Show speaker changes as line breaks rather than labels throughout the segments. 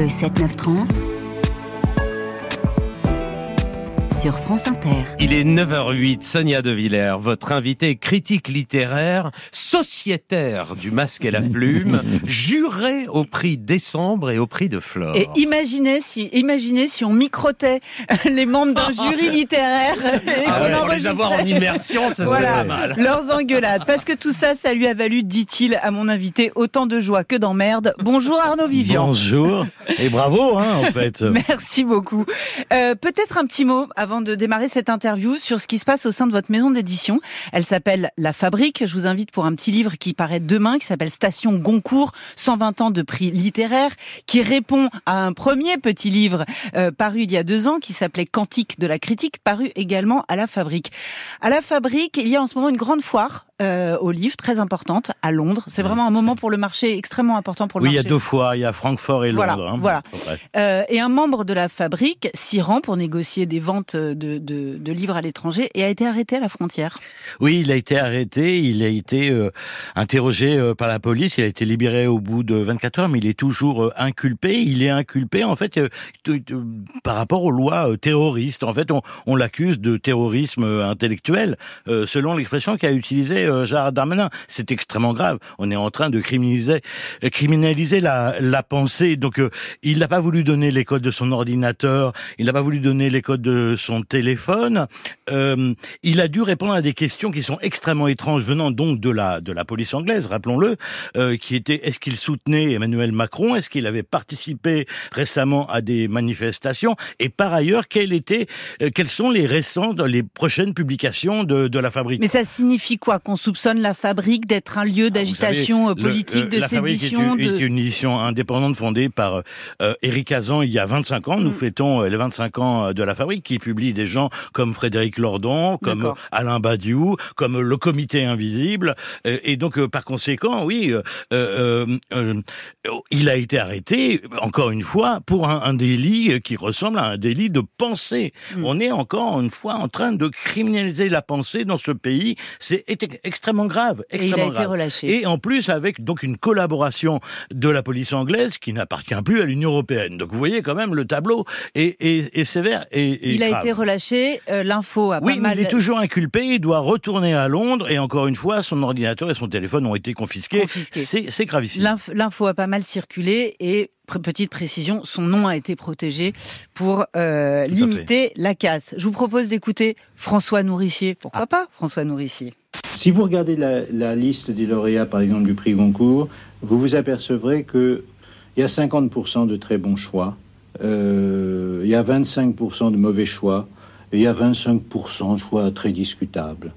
Le 7-9-30 sur France Inter.
Il est 9h08, Sonia De Villers, votre invitée critique littéraire, sociétaire du masque et la plume, jurée au prix décembre et au prix de Flore.
Et imaginez si, imaginez si on microtait les membres d'un jury littéraire et
Ah ouais,
qu'on
pour les avoir en immersion, ce serait
Voilà,
pas mal.
leurs engueulades. Parce que tout ça, ça lui a valu, dit-il à mon invité, autant de joie que d'emmerde. Bonjour Arnaud Vivian.
Bonjour et bravo hein, en fait.
Merci beaucoup. Euh, Peut-être un petit mot avant de démarrer cette interview sur ce qui se passe au sein de votre maison d'édition. Elle s'appelle La Fabrique. Je vous invite pour un petit livre qui paraît demain, qui s'appelle Station Goncourt, 120 ans de prix littéraire, qui répond à un premier petit livre euh, paru il y a deux ans, qui s'appelait Cantique de la critique, paru également à La Fabrique. À La Fabrique, il y a en ce moment une grande foire euh, aux livres, très importante, à Londres. C'est vraiment un moment pour le marché extrêmement important pour le
Oui, il y
marché.
a deux fois, il y a Francfort et
Voilà,
Londres. hein.
voilà.
Ouais.
Euh, et un membre de la fabrique s'y rend pour négocier des ventes de, de, de livres à l'étranger et a été arrêté à la frontière.
Oui, il a été arrêté, il a été euh, interrogé euh, par la police, il a été libéré au bout de 24 heures, mais il est toujours inculpé. Il est inculpé en fait par rapport aux lois terroristes. En fait, on, on l'accuse de terrorisme intellectuel, selon l'expression qu'a utilisée euh, Gérard Darmanin. C'est extrêmement grave. On est en train de criminaliser, euh, la, pensée. Donc, euh, il n'a pas voulu donner les codes de son ordinateur, il n'a pas voulu donner les codes de son téléphone. Euh, il a dû répondre à des questions qui sont extrêmement étranges, venant donc de la de la police anglaise, rappelons-le, qui était est-ce qu'il soutenait Emmanuel Macron, est-ce qu'il avait participé récemment à des manifestations, et par ailleurs, quelles étaient, euh, quelles sont les récentes, les prochaines publications de, de la fabrique?
Mais ça signifie quoi soupçonne la fabrique d'être un lieu d'agitation
Vous
euh, politique,
le-
de
la Fabrique
sédition
est une,
de...
est une édition indépendante fondée par euh, Éric Hazan il y a 25 ans. Nous
Mm.
fêtons euh, les 25 ans euh, de la Fabrique qui publie des gens comme Frédéric Lordon, comme euh, Alain Badiou, comme euh, le Comité Invisible. Euh, et donc, euh, par conséquent, oui, euh, euh, euh, il a été arrêté, encore une fois, pour un, un délit qui ressemble à un délit de pensée.
Mm.
On est encore une fois en train de criminaliser la pensée dans ce pays. C'est extrêmement grave.
Et il a
extrêmement
été relâché.
Et en plus avec donc une collaboration de la police anglaise qui n'appartient plus à l'Union européenne. Donc vous voyez quand même le tableau est, est- est sévère et,
il a été relâché. euh, L'info a
Oui,
pas mal...
il est toujours inculpé, il doit retourner à Londres et encore une fois, son ordinateur et son téléphone ont été confisqués.
Confisqués.
C'est c'est gravissime.
L'inf- L'info a pas mal circulé et petite précision, son nom a été protégé pour euh, limiter la casse. Je vous propose d'écouter François Nourricier.
Ah.
Pourquoi pas François Nourricier?
Si vous regardez la, liste des lauréats, par exemple, du prix Goncourt, vous vous apercevrez qu'il y a 50% de très bons choix, euh, il y a 25% de mauvais choix, et il y a 25% de choix très discutables.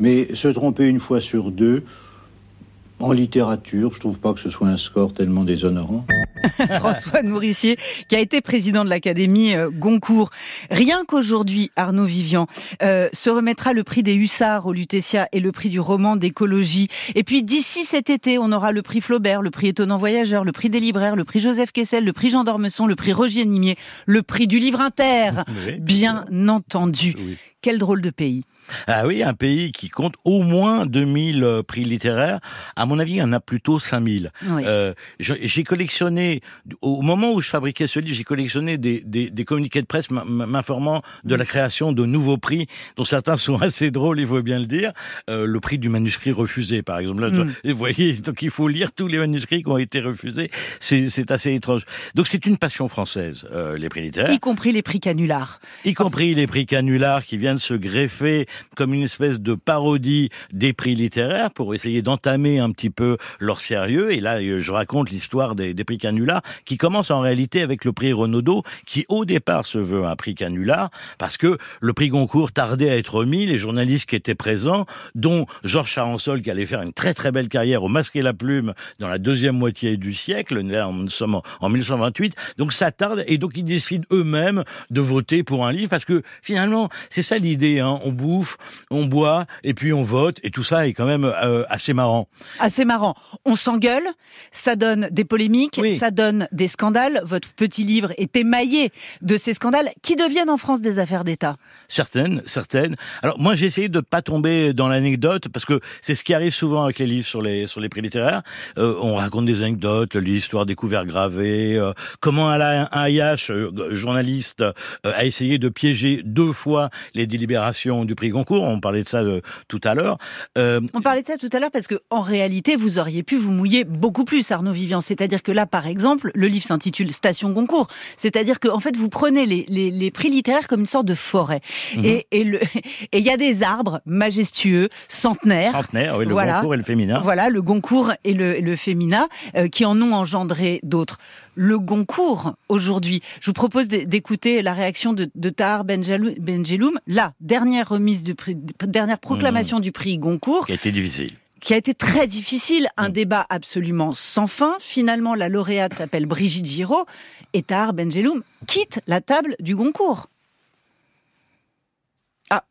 Mais se tromper une fois sur deux, en littérature, je trouve pas que ce soit un score tellement déshonorant.
François Nourricier, qui a été président de l'Académie euh, Goncourt. Rien qu'aujourd'hui, Arnaud Vivian euh, se remettra le prix des Hussards au Lutetia et le prix du roman d'écologie. Et puis d'ici cet été, on aura le prix Flaubert, le prix Étonnant Voyageur, le prix des libraires, le prix Joseph Kessel, le prix Jean d'Ormesson, le prix Roger Nimier, le prix du livre inter.
Oui,
Bien entendu.
Oui.
Quel drôle de pays.
Ah oui, un pays qui compte au moins 2000 euh, prix littéraires. À mon avis, il y en a plutôt 5000.
Oui.
Euh, j'ai collectionné, au moment où je fabriquais ce livre, j'ai collectionné des, des, des communiqués de presse m'informant de la création de nouveaux prix, dont certains sont assez drôles, il faut bien le dire. Euh, le prix du manuscrit refusé, par exemple. Là,
Mm.
Vous voyez, donc il faut lire tous les manuscrits qui ont été refusés. C'est c'est assez étrange. Donc c'est une passion française, euh, les prix littéraires
Y compris les prix canulars.
y compris les prix canulars qui viennent se greffer comme une espèce de parodie des prix littéraires pour essayer d'entamer un petit peu leur sérieux. Et là, euh, je raconte l'histoire des, prix canulars qui commence en réalité avec le prix Renaudot qui au départ se veut un prix canular parce que le prix Goncourt tardait à être remis. Les journalistes qui étaient présents, dont Georges Charançol qui allait faire une très très belle carrière au masque et la plume dans la deuxième moitié du siècle. Nous sommes en 1928. Donc ça tarde et donc ils décident eux-mêmes de voter pour un livre parce que finalement c'est ça l'idée hein. on bouffe bouffe, on boit et puis on vote et tout ça est quand même euh, assez marrant.
Assez marrant. On s'engueule, ça donne des polémiques,
Oui.
ça donne des scandales. Votre petit livre est émaillé de ces scandales qui deviennent en France des affaires d'État.
Certaines, certaines. Alors moi j'ai essayé de pas tomber dans l'anecdote parce que c'est ce qui arrive souvent avec les livres sur les sur les prix littéraires. Euh, on raconte des anecdotes, l'histoire des couverts gravés, euh, comment Alain Ayache, journaliste, a essayé de piéger deux fois les délibérations du prix Goncourt. On parlait de ça euh, tout à l'heure. Euh,
On parlait de ça tout à l'heure parce que en réalité, vous auriez pu vous mouiller beaucoup plus, Arnaud Vivian. C'est-à-dire que là, par exemple, le livre s'intitule Station Goncourt. C'est-à-dire que en fait, vous prenez les, les, les prix littéraires comme une sorte de forêt.
Mhm.
Et et le et il y a des arbres majestueux, centenaires.
centenaire, oui, le
Voilà.
Goncourt et le féminin.
Voilà, le Goncourt et le, le Fémina, euh, qui en ont engendré d'autres. Le Goncourt, aujourd'hui, je vous propose d'é- d'écouter la réaction de, de Tahar Benjelou- Benjeloum, la dernière remise du prix, dernière proclamation
Mmh.
du prix Goncourt,
Qui a été difficile.
qui a été très difficile, un
Mm.
débat absolument sans fin. Finalement, la lauréate s'appelle Brigitte Giraud et Tahar Benjeloum quitte la table du Goncourt. Ah.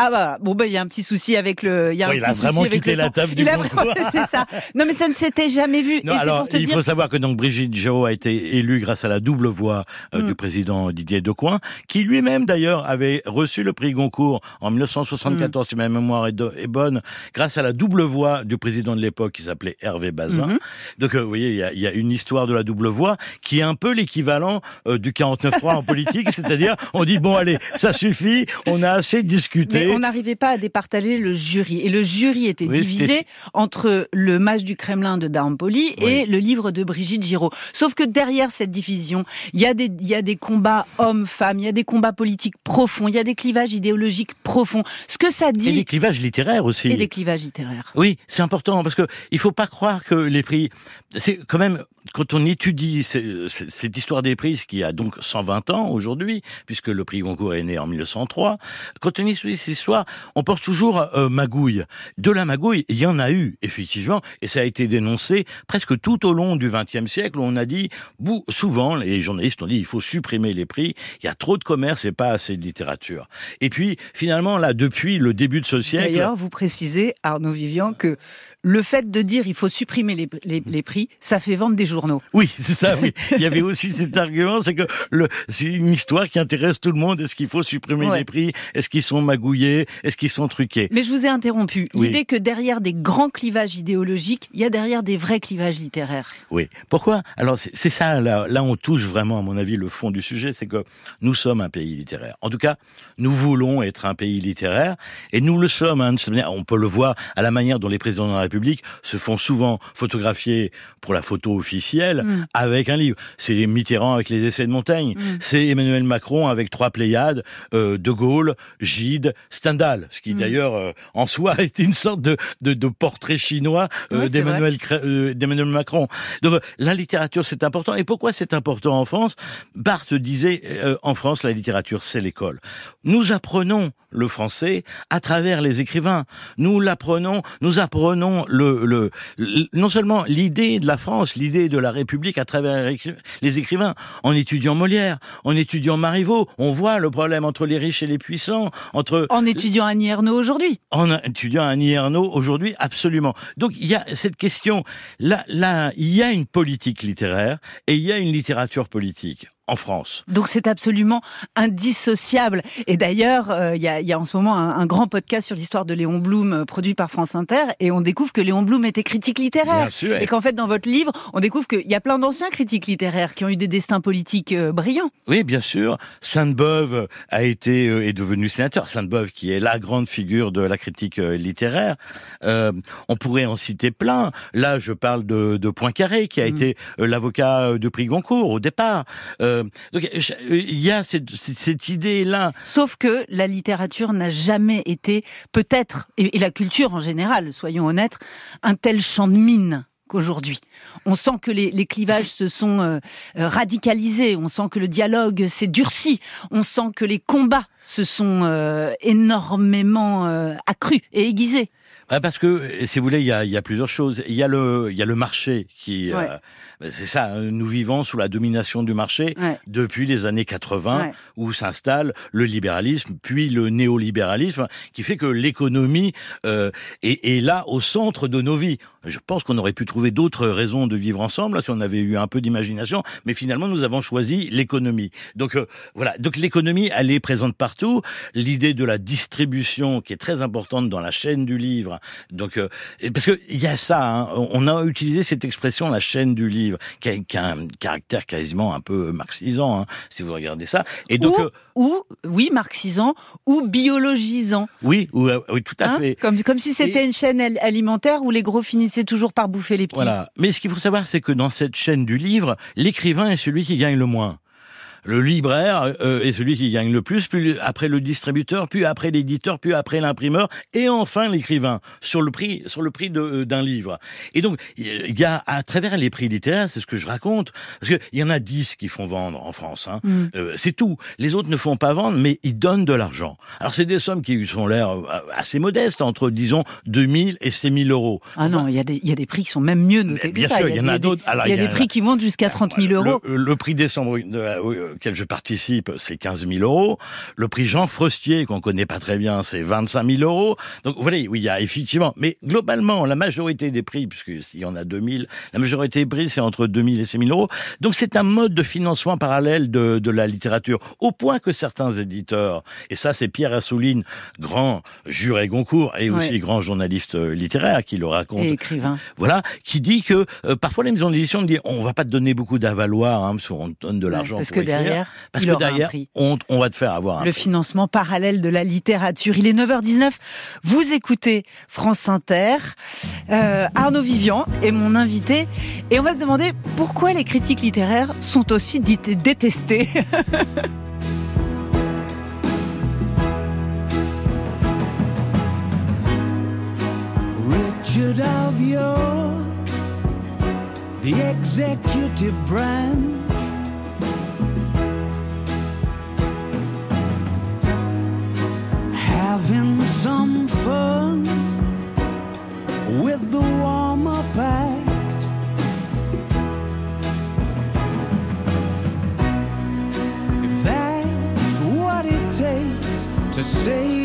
Ah bah bon bah il y a un petit souci avec le il y a un
Oui, il
petit
a vraiment
avec
quitté
le
la table du
Il a vraiment- c'est ça. Non mais ça ne s'était jamais vu
Non,
et
alors,
pour te
il
dire
faut savoir que donc Brigitte Giraud a été élue grâce à la double voix euh,
Mm.
du président Didier Decoing, qui lui-même d'ailleurs avait reçu le prix Goncourt en 1974,
Mm.
si ma mémoire est, bonne, grâce à la double voix du président de l'époque qui s'appelait Hervé Bazin.
Mhm.
Donc euh, vous voyez, il y a, y a une histoire de la double voix qui est un peu l'équivalent euh, du 49.3 en politique, c'est-à-dire on dit bon allez, ça suffit, on a assez discuté.
mais on n'arrivait pas à départager le jury et le jury était
Oui,
divisé entre le match du Kremlin de Darmpoli et
Oui.
le livre de Brigitte Giraud. Sauf que derrière cette division, il y a des y a des combats hommes-femmes, il y a des combats politiques profonds, il y a des clivages idéologiques profonds. Ce que ça
Et
dit
les clivages littéraires aussi.
et des clivages littéraires.
Oui, c'est important parce que il faut pas croire que les prix, c'est quand même quand on étudie ce- ce- cette histoire des prix qui a donc 120 ans aujourd'hui, puisque le prix Goncourt est né en 1903, quand on étudie on pense toujours euh, magouille. De la magouille, il y en a eu effectivement, et ça a été dénoncé presque tout au long du XXe siècle. Où on a dit, souvent, les journalistes ont dit, il faut supprimer les prix. Il y a trop de commerce et pas assez de littérature. Et puis finalement là, depuis le début de ce siècle,
D'ailleurs, vous précisez, Arnaud Vivian, que le fait de dire il faut supprimer les, les- les prix, ça fait vendre des journaux.
Oui, c'est ça, oui. Il y avait aussi cet argument, c'est que c'est une histoire qui intéresse tout le monde. Est-ce qu'il faut supprimer
Ouais.
les prix? Est-ce qu'ils sont magouillés? Est-ce qu'ils sont truqués?
Mais je vous ai interrompu.
Oui.
L'idée que derrière des grands clivages idéologiques, il y a derrière des vrais clivages littéraires.
Oui. Pourquoi? Alors, c'est ça, là, là, on touche vraiment, à mon avis, le fond du sujet, c'est que nous sommes un pays littéraire. En tout cas, nous voulons être un pays littéraire, et nous le sommes, hein. On peut le voir à la manière dont les présidents de la République se font souvent photographier pour la photo officielle
Mm.
avec un livre. C'est Mitterrand avec les essais de Montaigne.
Mm.
C'est Emmanuel Macron avec trois Pléiades, euh, De Gaulle, Gide, Stendhal, ce qui
Mm.
d'ailleurs euh, en soi était une sorte de, de, de portrait chinois euh, d'Emmanuel d'Emmanuel Macron. Donc la littérature c'est important. Et pourquoi c'est important en France? Barthes disait en France la littérature c'est l'école. Nous apprenons le français à travers les écrivains. Nous l'apprenons, nous apprenons le, le, le- non seulement l'idée de la France, l'idée de la République à travers les écrivains. En étudiant Molière, en étudiant Marivaux, on voit le problème entre les riches et les puissants, entre
En étudiant Annie Ernaux aujourd'hui.
en étudiant Annie Ernaux aujourd'hui, absolument. Donc il y a cette question. Là, là, il y a une politique littéraire et il y a une littérature politique en France.
Donc c'est absolument indissociable. Et d'ailleurs, euh, il y, a, il y a en ce moment un, un grand podcast sur l'histoire de Léon Blum euh, produit par France Inter, et on découvre que Léon Blum était critique littéraire.
Bien sûr.
Et qu'en fait, dans votre livre, on découvre qu'il y a plein d'anciens critiques littéraires qui ont eu des destins politiques euh, brillants.
Oui, bien sûr. Sainte-Beuve a été est devenu sénateur. Sainte-Beuve, qui est la grande figure de la critique littéraire. On pourrait en citer plein. Là, je parle de, de Poincaré, qui a
Mm.
été l'avocat de prix Goncourt au départ. Euh, donc, je- il y a cette, idée-là.
Sauf que la littérature n'a jamais été, peut-être, et, et la culture en général, soyons honnêtes, un tel champ de mine qu'aujourd'hui. On sent que les, les clivages se sont euh, euh, radicalisés, on sent que le dialogue s'est durci, on sent que les combats se sont euh, énormément euh, accrus et aiguisés.
Parce que, si vous voulez, il y a, il y a plusieurs choses. Il y a le, il y a le marché qui,
Ouais.
Ben, C'est ça, hein, nous vivons sous la domination du marché
Ouais.
depuis les années 80,
Ouais.
où s'installe le libéralisme, puis le néolibéralisme, qui fait que l'économie euh, est, est là au centre de nos vies. Je pense qu'on aurait pu trouver d'autres raisons de vivre ensemble là, si on avait eu un peu d'imagination, mais finalement nous avons choisi l'économie. Donc euh, voilà, donc l'économie elle est présente partout. L'idée de la distribution qui est très importante dans la chaîne du livre. Donc euh, parce que il y a ça, hein, on a utilisé cette expression la chaîne du livre qui a, qui a un caractère quasiment un peu marxisant, hein, si vous regardez ça. Et donc
ou,
euh,
ou, oui, marxisant, ou biologisant.
oui, oui, oui, tout à
hein,
fait.
comme, comme si c'était une chaîne al- alimentaire où les gros finissaient toujours par bouffer les petits.
Voilà. Mais ce qu'il faut savoir, c'est que dans cette chaîne du livre, l'écrivain est celui qui gagne le moins. Le libraire euh, est celui qui gagne le plus, puis après le distributeur, puis après l'éditeur, puis après l'imprimeur, et enfin l'écrivain sur le prix, sur le prix de- euh, d'un livre. Et donc il y a à travers les prix littéraires, c'est ce que je raconte, parce que il y en a dix qui font vendre en France. Hein.
Mm.
Euh, c'est tout. Les autres ne font pas vendre, mais ils donnent de l'argent. Alors c'est des sommes qui sont l'air euh, assez modestes, entre disons 2000 et 6000 euros.
Ah non, il y, a des- il y a des prix qui sont même mieux notés que
Bien
ça.
sûr, il y en a d'autres.
Il y a des prix qui montent jusqu'à 30 000 euros.
Le, le prix décembre euh, auquel je participe, c'est 15 000 euros. Le prix Jean Frostier, qu'on connaît pas très bien, c'est 25 000 euros. Donc, vous voyez, oui, il y a effectivement, mais globalement, la majorité des prix, puisque s'il y en a 2000, la majorité des prix, c'est entre 2000 et 6 000 euros. Donc, c'est un mode de financement parallèle de, de la littérature, au point que certains éditeurs, et ça, c'est Pierre Assouline, grand juré Goncourt, et aussi
Ouais.
grand journaliste euh, littéraire, qui le raconte
Et écrivain.
voilà, qui dit que euh, parfois les maisons d'édition disent on va pas te donner beaucoup d'avaloir, hein, parce qu'on te donne de l'argent
parce
pour
que
écrire.
Derrière,
parce
il
que
aura un
derrière
prix.
on, on va te faire avoir un
Le
prix.
financement parallèle de la littérature. Il est 9h19. Vous écoutez France Inter. Euh, Arnaud Vivian est mon invité. Et on va se demander pourquoi les critiques littéraires sont aussi dites détestées.
Richard of York, the executive branch. Having some fun with the warm up act. If that's what it takes to say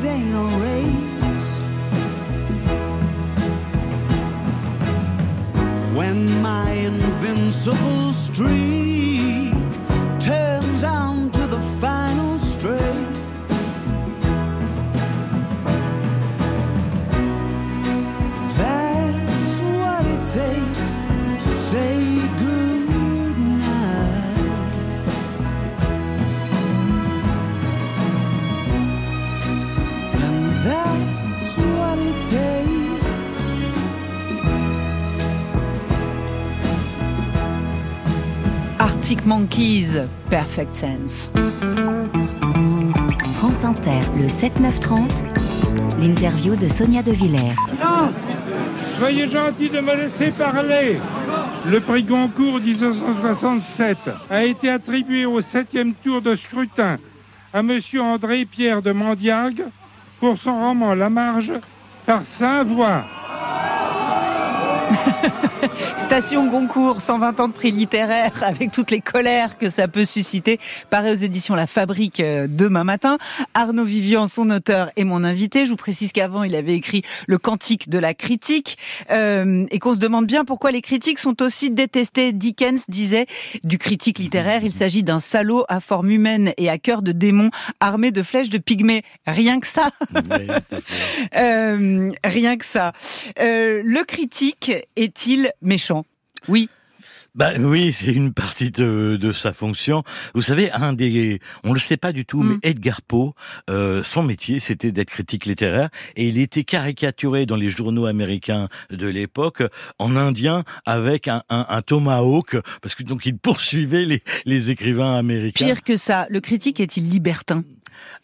it ain't a race. When my invincible streak
Arctic Monkeys, Perfect Sense.
France Inter, le 7-9-30, l'interview de Sonia De Villers.
Non Soyez gentil de me laisser parler. Le prix Goncourt 1967 a été attribué au septième tour de scrutin à Monsieur André Pierre de Mandiargue pour son roman La Marge par Saint-Voix.
Station Goncourt, 120 ans de prix littéraire, avec toutes les colères que ça peut susciter, paraît aux éditions La Fabrique euh, demain matin. Arnaud Vivian, son auteur, est mon invité. Je vous précise qu'avant, il avait écrit Le Cantique de la critique, euh, et qu'on se demande bien pourquoi les critiques sont aussi détestés. Dickens disait du critique littéraire, il s'agit d'un salaud à forme humaine et à cœur de démon, armé de flèches de pygmée. Rien que ça.
Oui.
Euh, rien que ça. Euh, le critique est-il méchant Oui.
Bah oui, c'est une partie de, de sa fonction. Vous savez, un des, on le sait pas du tout,
Mm.
mais Edgar Poe, euh, son métier, c'était d'être critique littéraire, et il était caricaturé dans les journaux américains de l'époque en indien avec un, un, un tomahawk, parce que donc il poursuivait les, les écrivains américains.
Pire que ça, le critique est-il libertin?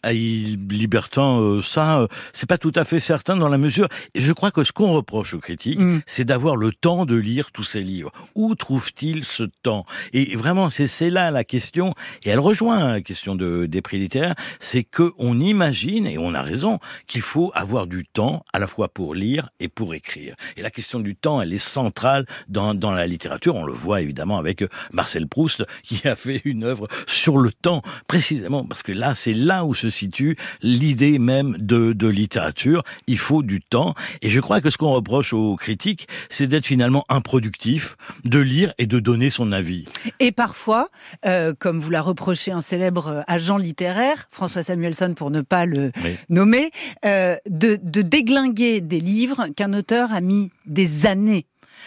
Ah, il, Libertin, euh, ça, euh, c'est pas tout à fait certain dans la mesure. Et je crois que ce qu'on reproche aux critiques,
Mm.
c'est d'avoir le temps de lire tous ces livres. Où trouve-t-il ce temps? Et vraiment, c'est c'est là la question. Et elle rejoint la question de, des prix littéraires, c'est que on imagine et on a raison qu'il faut avoir du temps à la fois pour lire et pour écrire. Et la question du temps, elle est centrale dans, dans la littérature. On le voit évidemment avec Marcel Proust qui a fait une œuvre sur le temps précisément parce que là, c'est là où se situe l'idée même de, de littérature. Il faut du temps. Et je crois que ce qu'on reproche aux critiques, c'est d'être finalement improductif, de lire et de donner son avis.
Et parfois, euh, comme vous l'a reproché un célèbre euh, agent littéraire, François Samuelson pour ne pas le
Oui.
nommer, euh, de, de déglinguer des livres qu'un auteur a mis des années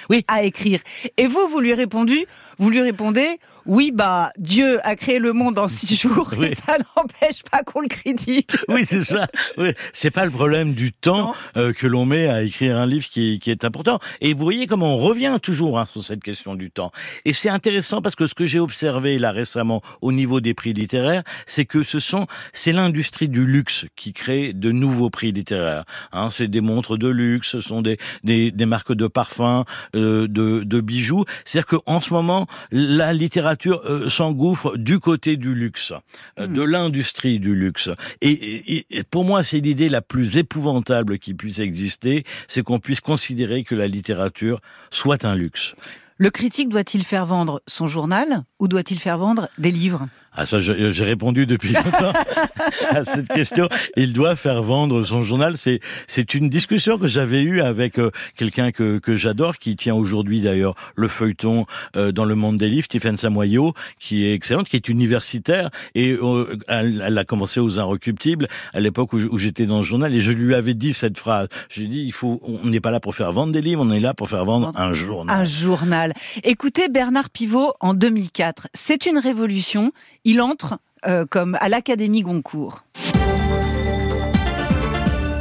Oui.
à écrire. Et vous, vous lui répondu, vous lui répondez, oui, bah Dieu a créé le monde en six jours,
Oui.
et ça n'empêche pas qu'on le critique.
Oui, c'est ça. Oui. C'est pas le problème du temps euh, que l'on met à écrire un livre qui, qui est important. Et vous voyez comment on revient toujours hein, sur cette question du temps. Et c'est intéressant parce que ce que j'ai observé là récemment au niveau des prix littéraires, c'est que ce sont c'est l'industrie du luxe qui crée de nouveaux prix littéraires. Hein, c'est des montres de luxe, ce sont des des, des marques de parfums, euh, de, de bijoux. C'est-à-dire qu'en ce moment, la littérature euh, s'engouffre du côté du luxe, euh, de l'industrie du luxe. Et, et- et pour moi, c'est l'idée la plus épouvantable qui puisse exister, c'est qu'on puisse considérer que la littérature soit un luxe.
Le critique doit-il faire vendre son journal ou doit-il faire vendre des livres?
Ah ça, j'ai répondu depuis longtemps à cette question. Il doit faire vendre son journal. C'est c'est une discussion que j'avais eue avec euh, quelqu'un que que j'adore, qui tient aujourd'hui d'ailleurs le feuilleton euh, dans le monde des livres, Stéphane Samoyau, qui est excellente, qui est universitaire et euh, elle, elle a commencé aux Inrecuptibles à l'époque où, j'étais dans le journal et je lui avais dit cette phrase. Je lui ai dit il faut, on n'est pas là pour faire vendre des livres, on est là pour faire vendre un journal.
Un journal. Écoutez Bernard Pivot en 2004. C'est une révolution. Il entre euh, comme à l'Académie Goncourt.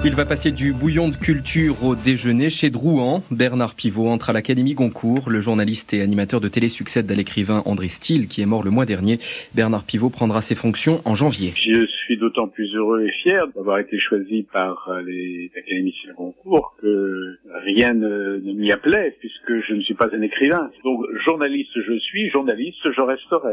Il va passer du bouillon de culture au déjeuner chez Drouan. Bernard Pivot entre à l'Académie Goncourt. Le journaliste et animateur de télé succède à l'écrivain André Steele, qui est mort le mois dernier. Bernard Pivot prendra ses fonctions en janvier.
Je suis d'autant plus heureux et fier d'avoir été choisi par euh, les académiciens concours que rien ne, ne m'y appelait puisque je ne suis pas un écrivain. Donc journaliste je suis, journaliste je resterai.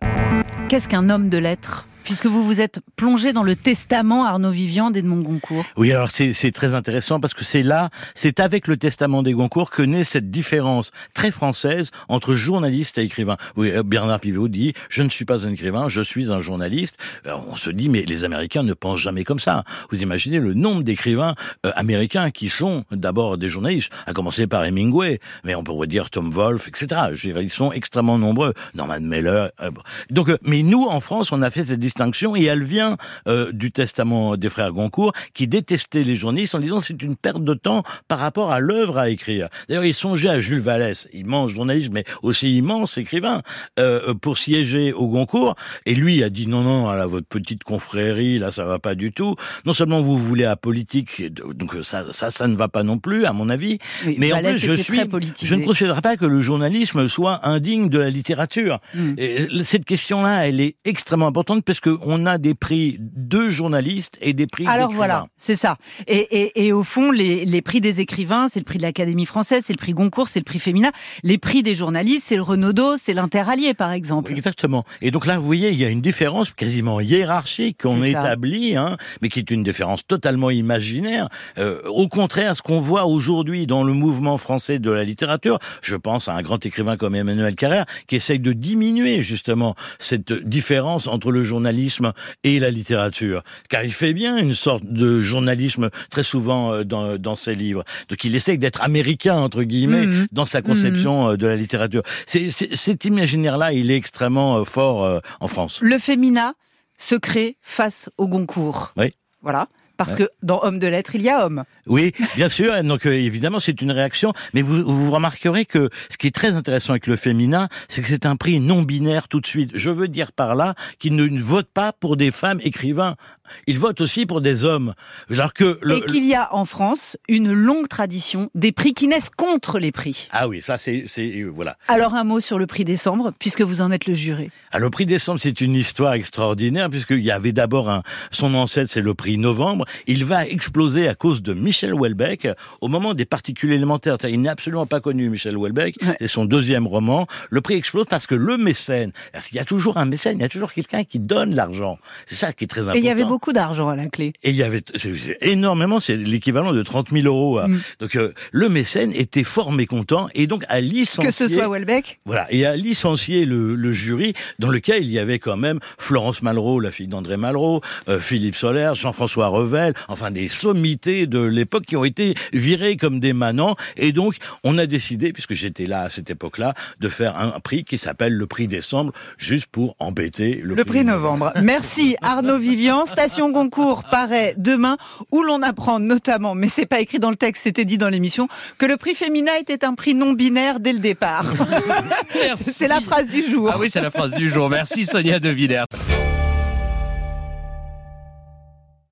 Qu'est-ce qu'un homme de lettres? Puisque vous vous êtes plongé dans le testament Arnaud Vivian d'Edmond Goncourt.
Oui, alors c'est très intéressant parce que c'est là, c'est avec le testament des Goncourt que naît cette différence très française entre journaliste et écrivain. Oui, euh, Bernard Pivot dit je ne suis pas un écrivain, je suis un journaliste. Alors, on se dit mais les Américains ne pensent jamais comme ça. Vous imaginez le nombre d'écrivains euh, américains qui sont d'abord des journalistes, à commencer par Hemingway, mais on pourrait dire Tom Wolfe, etc. Je dirais, ils sont extrêmement nombreux. Norman Mailer. euh, donc, euh, mais nous en France, on a fait cette distinction et elle vient euh, du testament des frères Goncourt qui détestaient les journalistes en disant c'est une perte de temps par rapport à l'œuvre à écrire. D'ailleurs, ils songeaient à Jules Vallès, immense journaliste mais aussi immense écrivain, euh, pour siéger au Goncourt. Et lui a dit non non, là votre petite confrérie là ça va pas du tout. Non seulement vous voulez à politique, donc ça ça ça ne va pas non plus à mon avis.
Oui,
Mais en plus, je suis, je ne considère pas que le journalisme soit indigne de la littérature.
Mm.
Et cette question-là, elle est extrêmement importante parce que qu'on a des prix de journalistes et des prix
Alors voilà, c'est ça. Et, et, et au fond, les, les prix des écrivains, c'est le prix de l'Académie française, c'est le prix Goncourt, c'est le prix Féminin. Les prix des journalistes, c'est le Renaudot, c'est l'Interallié, par exemple.
Exactement. Et donc là, vous voyez, il y a une différence quasiment hiérarchique qu'on établit, hein, mais qui est une différence totalement imaginaire. Euh, au contraire, ce qu'on voit aujourd'hui dans le mouvement français de la littérature, je pense à un grand écrivain comme Emmanuel Carrère, qui essaye de diminuer justement cette différence entre le journalisme et la littérature. Car il fait bien une sorte de journalisme très souvent euh, dans, dans ses livres. Donc il essaye d'être américain, entre guillemets,
Mhm.
dans sa conception euh, de la littérature. Cet imaginaire-là, il est extrêmement euh, fort en France.
Le Féminin se crée face au Goncourt.
Oui.
Voilà. Parce
Ouais.
que dans Homme de lettres, il y a homme.
Oui, bien sûr. Donc euh, évidemment, c'est une réaction. Mais vous, vous remarquerez que ce qui est très intéressant avec le féminin, c'est que c'est un prix non binaire tout de suite. Je veux dire par là qu'il ne vote pas pour des femmes écrivains. Il vote aussi pour des hommes. Alors que le,
et qu'il y a en France une longue tradition des prix qui naissent contre les prix.
ah oui, ça c'est voilà.
Alors un mot sur le prix décembre, puisque vous en êtes le juré.
Alors, le prix décembre, c'est une histoire extraordinaire, puisqu'il y avait d'abord un, son ancêtre, c'est le prix novembre. Il va exploser à cause de Michel Houellebecq au moment des particules élémentaires. Il n'est absolument pas connu, Michel Houellebecq.
Ouais.
C'est son deuxième roman. Le prix explose parce que le mécène, parce qu'il y a toujours un mécène, il y a toujours quelqu'un qui donne l'argent. C'est ça qui est très important.
Et il y avait beaucoup d'argent à la clé.
Et il y avait énormément, c'est l'équivalent de 30 000 euros. hein.
Mm.
Donc euh, le mécène était fort mécontent et donc a licencié.
Que ce soit Welbeck.
Voilà, et a licencié le, le jury dans lequel il y avait quand même Florence Malraux, la fille d'André Malraux, euh, Philippe Soler, Jean-François Revel, enfin des sommités de l'époque qui ont été virés comme des manants. Et donc, on a décidé, puisque j'étais là à cette époque-là, de faire un prix qui s'appelle le prix décembre, juste pour embêter le,
Le prix novembre. Merci Arnaud Vivian. Station Goncourt paraît demain, où l'on apprend notamment, mais c'est pas écrit dans le texte, c'était dit dans l'émission, que le prix féminin était un prix non binaire dès le départ.
Merci.
c'est la phrase du jour.
Ah oui, c'est la phrase du jour. Merci Sonia De Villers.